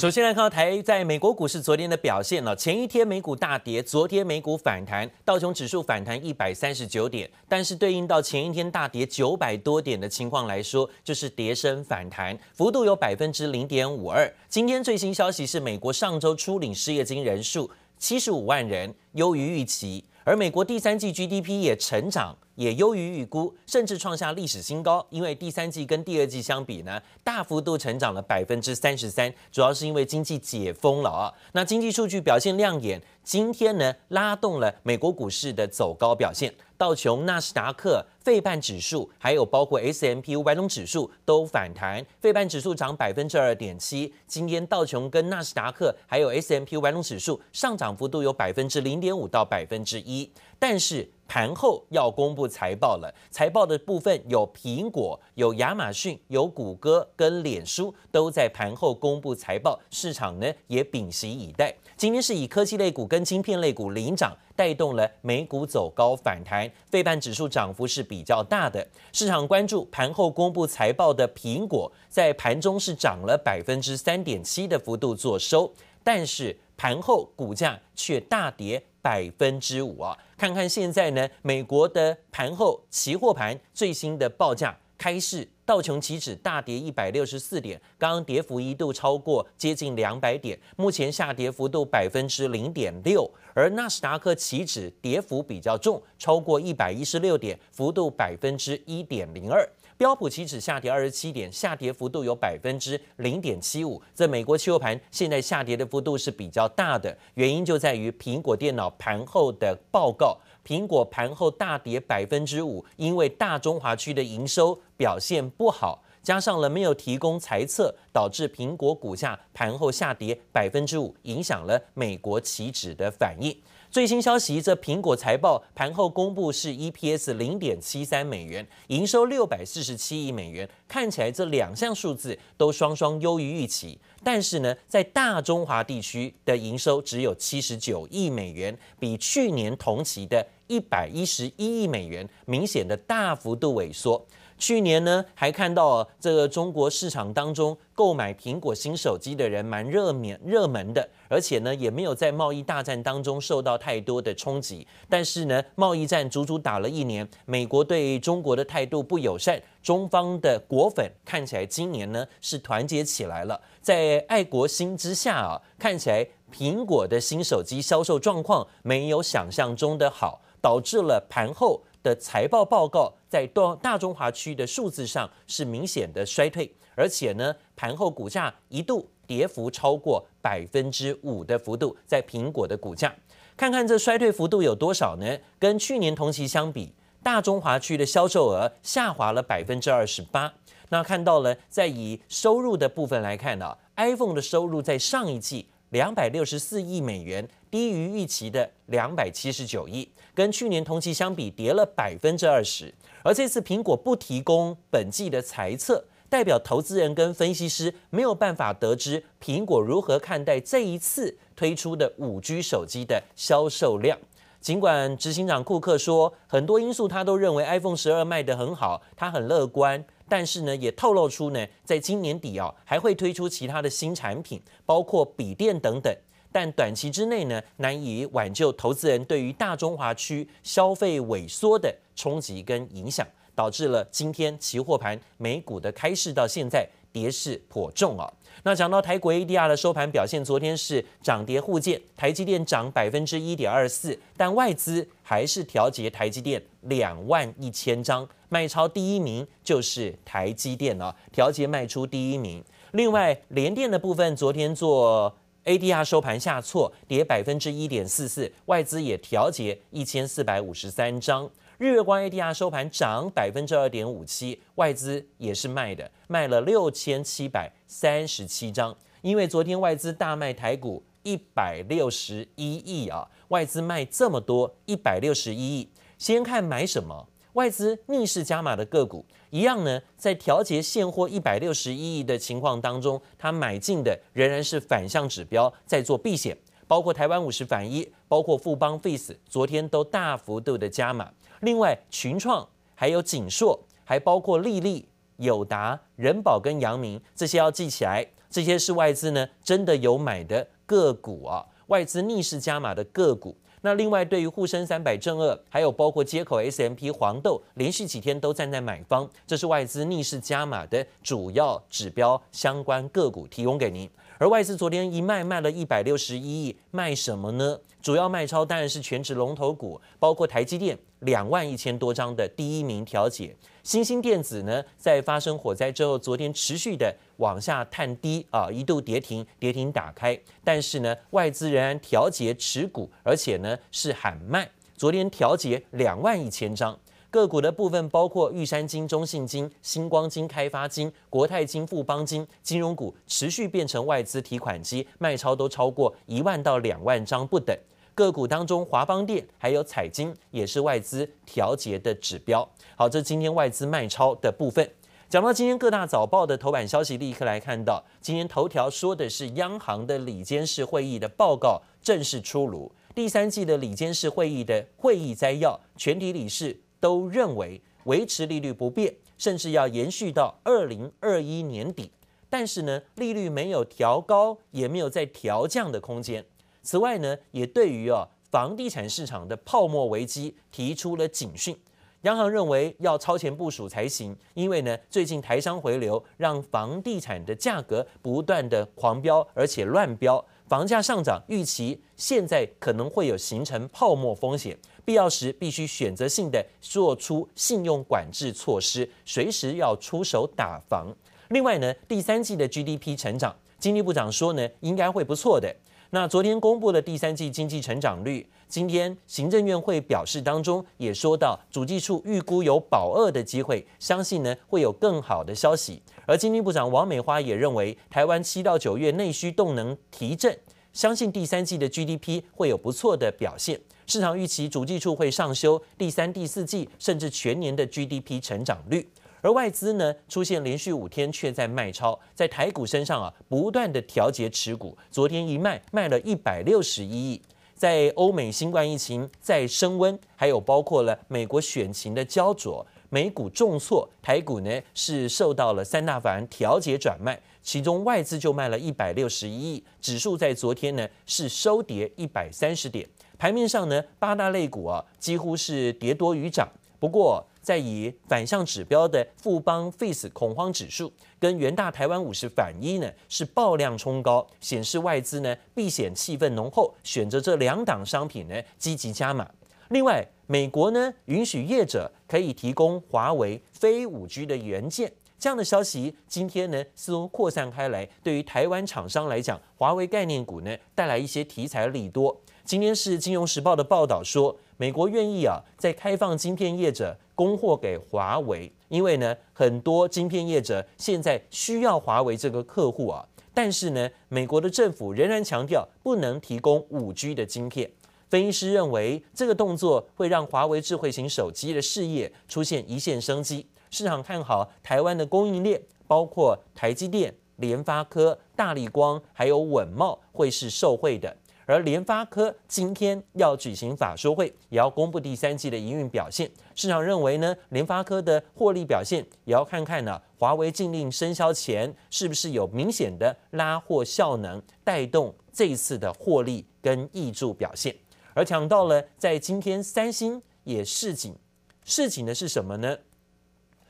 首先来看到台在美国股市昨天的表现了，前一天美股大跌，昨天美股反弹，道琼指数反弹一百三十九点，但是对应到前一天大跌九百多点的情况来说，就是跌升反弹，幅度有百分之零点五二。今天最新消息是，美国上周初领失业金人数七十五万人，优于预期，而美国第三季 GDP 也成长。也优于预估，甚至创下历史新高。因为第三季跟第二季相比呢，大幅度成长了百分之三十三，主要是因为经济解封了啊。那经济数据表现亮眼，今天呢拉动了美国股市的走高表现。道琼、纳斯达克、费半指数，还有包括 S M P 五百种指数都反弹，费半指数涨百分之二点七。今天道琼跟纳斯达克还有 S M P 五百种指数上涨幅度有百分之零点五到百分之一，但是。盘后要公布财报了，财报的部分有苹果、有亚马逊、有谷歌跟脸书都在盘后公布财报，市场呢也屏息以待。今天是以科技类股跟晶片类股领涨，带动了美股走高反弹，费半指数涨幅是比较大的。市场关注盘后公布财报的苹果，在盘中是涨了百分之三点七的幅度做收，但是盘后股价却大跌。百分之五啊！看看现在呢，美国的盘后期货盘最新的报价开市，道琼期指大跌一百六十四点，刚刚跌幅一度超过接近两百点，目前下跌幅度百分之零点六，而纳斯达克期指跌幅比较重，超过一百一十六点，幅度百分之一点零二。标普期指下跌二十七点，下跌幅度有百分之零点七五。在美国期货盘现在下跌的幅度是比较大的，原因就在于苹果电脑盘后的报告，苹果盘后大跌百分之五，因为大中华区的营收表现不好，加上了没有提供财测，导致苹果股价盘后下跌百分之五，影响了美国期指的反应。最新消息，这苹果财报盘后公布是 EPS 零点七三美元，营收六百四十七亿美元，看起来这两项数字都双双优于预期。但是呢，在大中华地区的营收只有七十九亿美元，比去年同期的一百一十一亿美元明显的大幅度萎缩。去年呢，还看到这个中国市场当中购买苹果新手机的人蛮热门热门的，而且呢也没有在贸易大战当中受到太多的冲击。但是呢，贸易战足足打了一年，美国对中国的态度不友善，中方的果粉看起来今年呢是团结起来了，在爱国心之下啊，看起来苹果的新手机销售状况没有想象中的好，导致了盘后。的财报报告在大大中华区的数字上是明显的衰退，而且呢，盘后股价一度跌幅超过百分之五的幅度，在苹果的股价，看看这衰退幅度有多少呢？跟去年同期相比，大中华区的销售额下滑了百分之二十八。那看到了，在以收入的部分来看呢，iPhone 的收入在上一季两百六十四亿美元，低于预期的两百七十九亿。跟去年同期相比，跌了百分之二十。而这次苹果不提供本季的财测，代表投资人跟分析师没有办法得知苹果如何看待这一次推出的五 G 手机的销售量。尽管执行长库克说很多因素他都认为 iPhone 十二卖得很好，他很乐观，但是呢，也透露出呢，在今年底啊，还会推出其他的新产品，包括笔电等等。但短期之内呢，难以挽救投资人对于大中华区消费萎缩的冲击跟影响，导致了今天期货盘美股的开市到现在跌势颇重啊。那讲到台股 ADR 的收盘表现，昨天是涨跌互见，台积电涨百分之一点二四，但外资还是调节台积电两万一千张，卖超第一名就是台积电啊，调节卖出第一名。另外联电的部分，昨天做。ADR 收盘下挫，跌百分之一点四四，外资也调节一千四百五十三张。日月光 ADR 收盘涨百分之二点五七，外资也是卖的，卖了六千七百三十七张。因为昨天外资大卖台股一百六十一亿啊，外资卖这么多一百六十一亿，先看买什么。外资逆势加码的个股一样呢，在调节现货一百六十一亿的情况当中，它买进的仍然是反向指标，在做避险，包括台湾五十反一，包括富邦 Face，昨天都大幅度的加码。另外群创还有景硕，还包括力丽、友达、人保跟阳明，这些要记起来。这些是外资呢真的有买的个股啊，外资逆势加码的个股。那另外，对于沪深三百正二，还有包括接口 S M P 黄豆，连续几天都站在买方，这是外资逆势加码的主要指标相关个股，提供给您。而外资昨天一卖卖了一百六十一亿，卖什么呢？主要卖超当然是全指龙头股，包括台积电两万一千多张的第一名调解。新兴电子呢，在发生火灾之后，昨天持续的往下探低啊，一度跌停，跌停打开，但是呢，外资仍然调节持股，而且呢是喊卖。昨天调节两万一千张个股的部分，包括玉山金、中信金、星光金、开发金、国泰金、富邦金，金融股持续变成外资提款机，卖超都超过一万到两万张不等。个股当中，华邦电还有彩晶也是外资调节的指标。好，这今天外资卖超的部分。讲到今天各大早报的头版消息，立刻来看到，今天头条说的是央行的理监事会议的报告正式出炉，第三季的理监事会议的会议摘要，全体理事都认为维持利率不变，甚至要延续到二零二一年底。但是呢，利率没有调高，也没有再调降的空间。此外呢，也对于啊房地产市场的泡沫危机提出了警讯。央行认为要超前部署才行，因为呢最近台商回流，让房地产的价格不断的狂飙，而且乱飙，房价上涨，预期现在可能会有形成泡沫风险，必要时必须选择性的做出信用管制措施，随时要出手打房。另外呢，第三季的 GDP 成长，经济部长说呢应该会不错的。那昨天公布的第三季经济成长率，今天行政院会表示当中也说到，主计处预估有保二的机会，相信呢会有更好的消息。而经济部长王美花也认为，台湾七到九月内需动能提振，相信第三季的 GDP 会有不错的表现。市场预期主计处会上修第三、第四季甚至全年的 GDP 成长率。而外资呢，出现连续五天却在卖超，在台股身上啊，不断的调节持股。昨天一卖卖了一百六十一亿。在欧美新冠疫情在升温，还有包括了美国选情的焦灼，美股重挫，台股呢是受到了三大法人调节转卖，其中外资就卖了一百六十一亿，指数在昨天呢是收跌一百三十点。盘面上呢，八大类股啊几乎是跌多于涨，不过。在以反向指标的富邦 Face 恐慌指数跟元大台湾五十反一呢是爆量冲高，显示外资呢避险气氛浓厚，选择这两档商品呢积极加码。另外，美国呢允许业者可以提供华为非五 G 的元件，这样的消息今天呢似乎扩散开来，对于台湾厂商来讲，华为概念股呢带来一些题材利多。今天是《金融时报》的报道说，美国愿意啊，在开放晶片业者供货给华为，因为呢，很多晶片业者现在需要华为这个客户啊，但是呢，美国的政府仍然强调不能提供五 G 的晶片。分析师认为，这个动作会让华为智慧型手机的事业出现一线生机。市场看好台湾的供应链，包括台积电、联发科、大立光还有稳茂会是受惠的。而联发科今天要举行法说会，也要公布第三季的营运表现。市场认为呢，联发科的获利表现也要看看呢，华为禁令生效前是不是有明显的拉货效能，带动这一次的获利跟挹注表现。而讲到了在今天三星也示警，示警的是什么呢？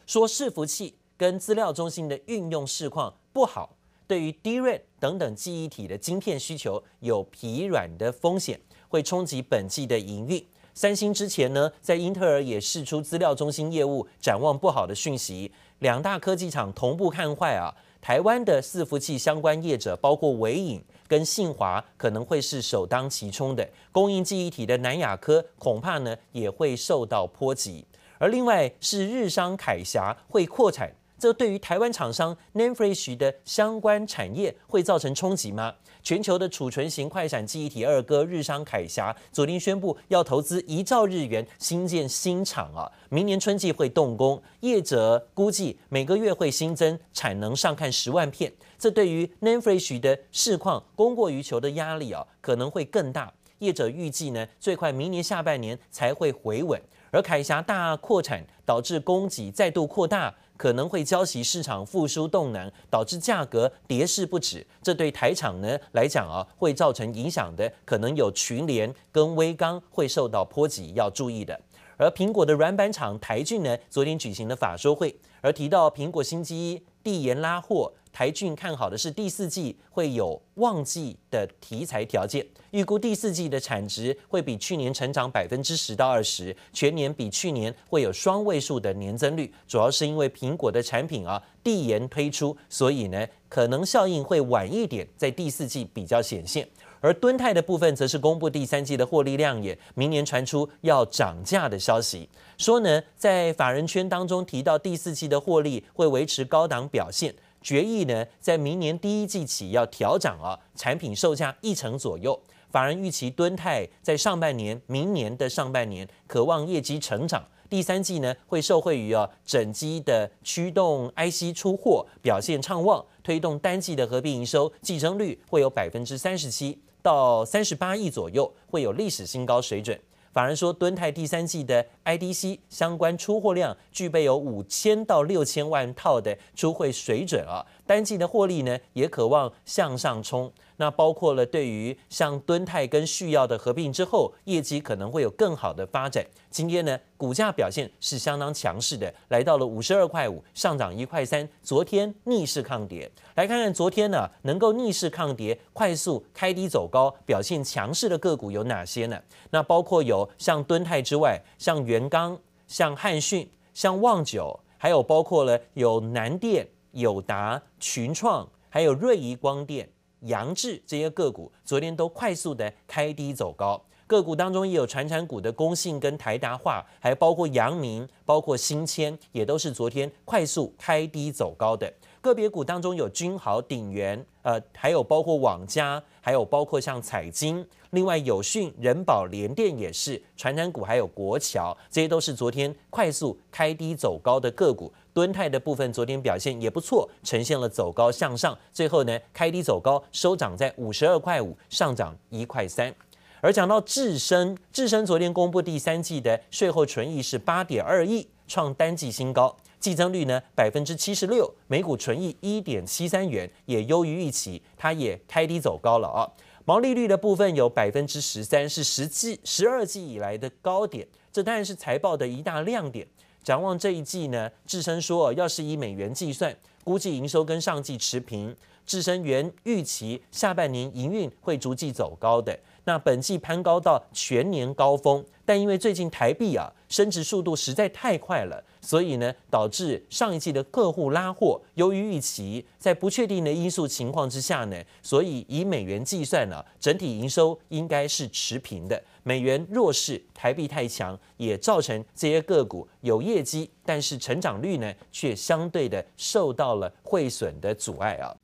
说伺服器跟资料中心的运用市况不好。对于 DRAM 等等记忆体的晶片需求有疲软的风险，会冲击本季的营运。三星之前呢，在英特尔也释出资料中心业务展望不好的讯息，两大科技厂同步看坏啊。台湾的伺服器相关业者，包括纬影跟信华，可能会是首当其冲的。供应记忆体的南亚科恐怕呢也会受到波及，而另外是日商铠挟会扩产。这对于台湾厂商 na fresh 的相关产业会造成冲击吗？全球的储存型快闪记忆体二哥日商铠挟昨天宣布要投资一兆日元新建新厂啊，明年春季会动工，业者估计每个月会新增产能上看十万片。这对于 na fresh 的市况供过于求的压力啊，可能会更大。业者预计呢，最快明年下半年才会回稳，而铠挟大扩产导致供给再度扩大。可能会浇熄市场复苏动能，导致价格跌势不止。这对台厂呢来讲啊，会造成影响的，可能有群联跟威刚会受到波及，要注意的。而苹果的软板厂台骏呢，昨天举行了法说会，而提到苹果新机递延拉货。台俊看好的是第四季会有旺季的题材条件，预估第四季的产值会比去年成长百分之十到二十，全年比去年会有双位数的年增率，主要是因为苹果的产品啊递延推出，所以呢可能效应会晚一点，在第四季比较显现。而敦泰的部分则是公布第三季的获利亮眼，明年传出要涨价的消息，说呢在法人圈当中提到第四季的获利会维持高档表现。决议呢，在明年第一季起要调涨啊，产品售价一成左右。法人预期敦泰在上半年、明年的上半年，可望业绩成长。第三季呢，会受惠于啊整机的驱动 IC 出货表现畅旺，推动单季的合并营收计增率会有百分之三十七到三十八亿左右，会有历史新高水准。反而说，敦泰第三季的 IDC 相关出货量具备有五千到六千万套的出货水准啊，单季的获利呢也渴望向上冲。那包括了对于像敦泰跟旭耀的合并之后，业绩可能会有更好的发展。今天呢，股价表现是相当强势的，来到了五十二块五，上涨一块三。昨天逆势抗跌，来看看昨天呢，能够逆势抗跌、快速开低走高、表现强势的个股有哪些呢？那包括有像敦泰之外，像元刚、像汉讯、像旺九，还有包括了有南电、友达、群创，还有瑞仪光电。扬智这些个股昨天都快速的开低走高，个股当中也有传产股的公信跟台达化，还包括阳明、包括新谦，也都是昨天快速开低走高的。个别股当中有君豪、鼎元，呃，还有包括网家，还有包括像彩晶，另外友讯、人保、联电也是传产股，还有国桥，这些都是昨天快速开低走高的个股。敦泰的部分昨天表现也不错，呈现了走高向上，最后呢开低走高，收涨在五十二块五，上涨一块三。而讲到智深，智深昨天公布第三季的税后纯益是八点二亿，创单季新高，季增率呢百分之七十六，每股纯益一点七三元，也优于预期，它也开低走高了啊。毛利率的部分有百分之十三，是十季十二季以来的高点，这当然是财报的一大亮点。展望这一季呢，智深说，要是以美元计算，估计营收跟上季持平。智深原预期下半年营运会逐季走高的，那本季攀高到全年高峰，但因为最近台币啊升值速度实在太快了，所以呢导致上一季的客户拉货优于预期，在不确定的因素情况之下呢，所以以美元计算呢，整体营收应该是持平的。美元弱势，台币太强，也造成这些个股有业绩，但是成长率呢却相对的受到了汇损的阻碍啊。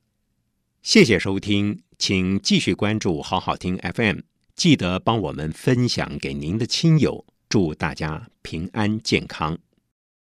谢谢收听，请继续关注好好听 FM，记得帮我们分享给您的亲友，祝大家平安健康。